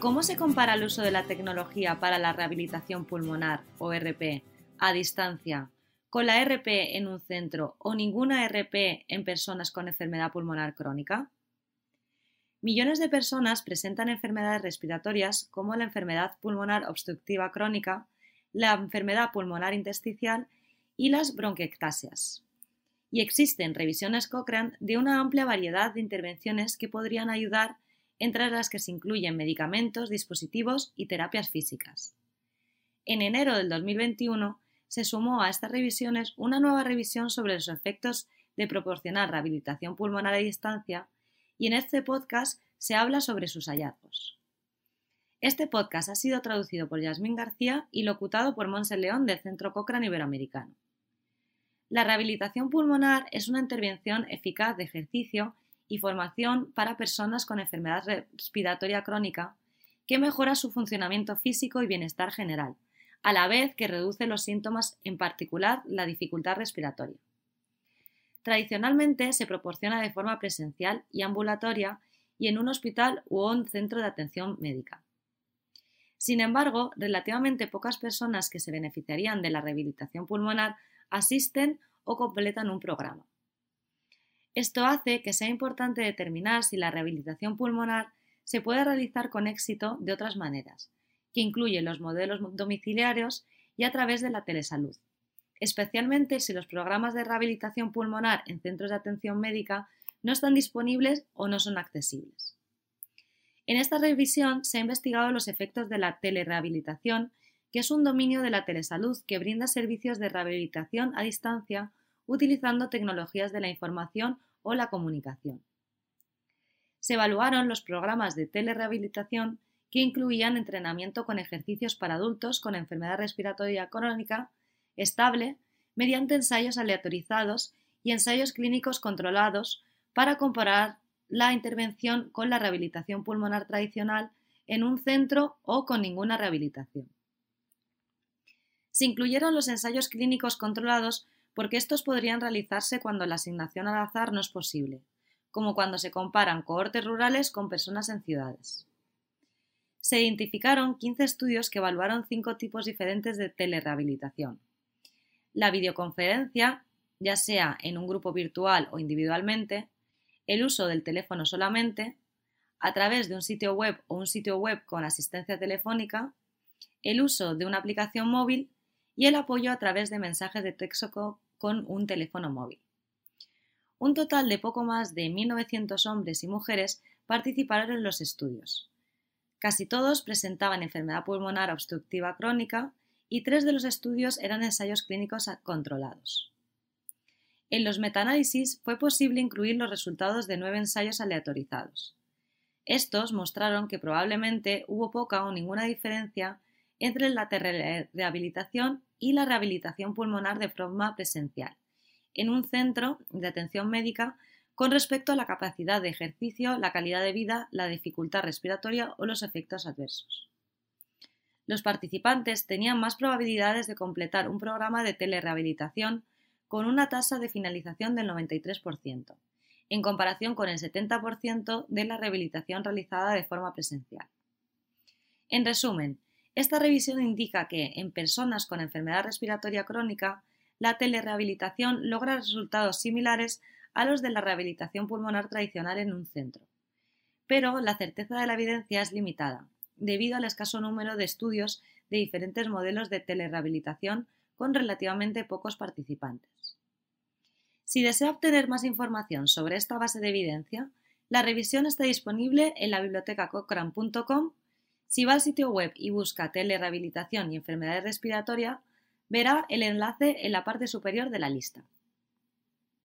¿Cómo se compara el uso de la tecnología para la rehabilitación pulmonar o RP a distancia con la RP en un centro o ninguna RP en personas con enfermedad pulmonar crónica? Millones de personas presentan enfermedades respiratorias como la enfermedad pulmonar obstructiva crónica, la enfermedad pulmonar intersticial y las bronquiectasias. Y existen revisiones Cochrane de una amplia variedad de intervenciones que podrían ayudar, entre las que se incluyen medicamentos, dispositivos y terapias físicas. En enero del 2021 se sumó a estas revisiones una nueva revisión sobre los efectos de proporcionar rehabilitación pulmonar a distancia y en este podcast se habla sobre sus hallazgos. Este podcast ha sido traducido por Yasmín García y locutado por Monse León del Centro Cochrane Iberoamericano. La rehabilitación pulmonar es una intervención eficaz de ejercicio y formación para personas con enfermedad respiratoria crónica que mejora su funcionamiento físico y bienestar general, a la vez que reduce los síntomas, en particular la dificultad respiratoria. Tradicionalmente se proporciona de forma presencial y ambulatoria y en un hospital u un centro de atención médica. Sin embargo, relativamente pocas personas que se beneficiarían de la rehabilitación pulmonar asisten o completan un programa. Esto hace que sea importante determinar si la rehabilitación pulmonar se puede realizar con éxito de otras maneras, que incluyen los modelos domiciliarios y a través de la telesalud, especialmente si los programas de rehabilitación pulmonar en centros de atención médica no están disponibles o no son accesibles. En esta revisión se ha investigado los efectos de la telerehabilitación, que es un dominio de la telesalud que brinda servicios de rehabilitación a distancia utilizando tecnologías de la información o la comunicación. Se evaluaron los programas de telerehabilitación que incluían entrenamiento con ejercicios para adultos con enfermedad respiratoria crónica estable mediante ensayos aleatorizados y ensayos clínicos controlados para comparar la intervención con la rehabilitación pulmonar tradicional en un centro o con ninguna rehabilitación. Se incluyeron los ensayos clínicos controlados porque estos podrían realizarse cuando la asignación al azar no es posible, como cuando se comparan cohortes rurales con personas en ciudades. Se identificaron 15 estudios que evaluaron cinco tipos diferentes de telerehabilitación. La videoconferencia, ya sea en un grupo virtual o individualmente, el uso del teléfono solamente, a través de un sitio web o un sitio web con asistencia telefónica, el uso de una aplicación móvil y el apoyo a través de mensajes de texto con un teléfono móvil. Un total de poco más de 1.900 hombres y mujeres participaron en los estudios. Casi todos presentaban enfermedad pulmonar obstructiva crónica y tres de los estudios eran ensayos clínicos controlados. En los metaanálisis fue posible incluir los resultados de nueve ensayos aleatorizados. Estos mostraron que probablemente hubo poca o ninguna diferencia entre la rehabilitación y la rehabilitación pulmonar de forma presencial, en un centro de atención médica con respecto a la capacidad de ejercicio, la calidad de vida, la dificultad respiratoria o los efectos adversos. Los participantes tenían más probabilidades de completar un programa de telerehabilitación con una tasa de finalización del 93%, en comparación con el 70% de la rehabilitación realizada de forma presencial. En resumen, esta revisión indica que en personas con enfermedad respiratoria crónica, la telerehabilitación logra resultados similares a los de la rehabilitación pulmonar tradicional en un centro. Pero la certeza de la evidencia es limitada, debido al escaso número de estudios de diferentes modelos de telerehabilitación con relativamente pocos participantes. Si desea obtener más información sobre esta base de evidencia, la revisión está disponible en la biblioteca cochrane.com. Si va al sitio web y busca telerehabilitación y enfermedades respiratorias, verá el enlace en la parte superior de la lista.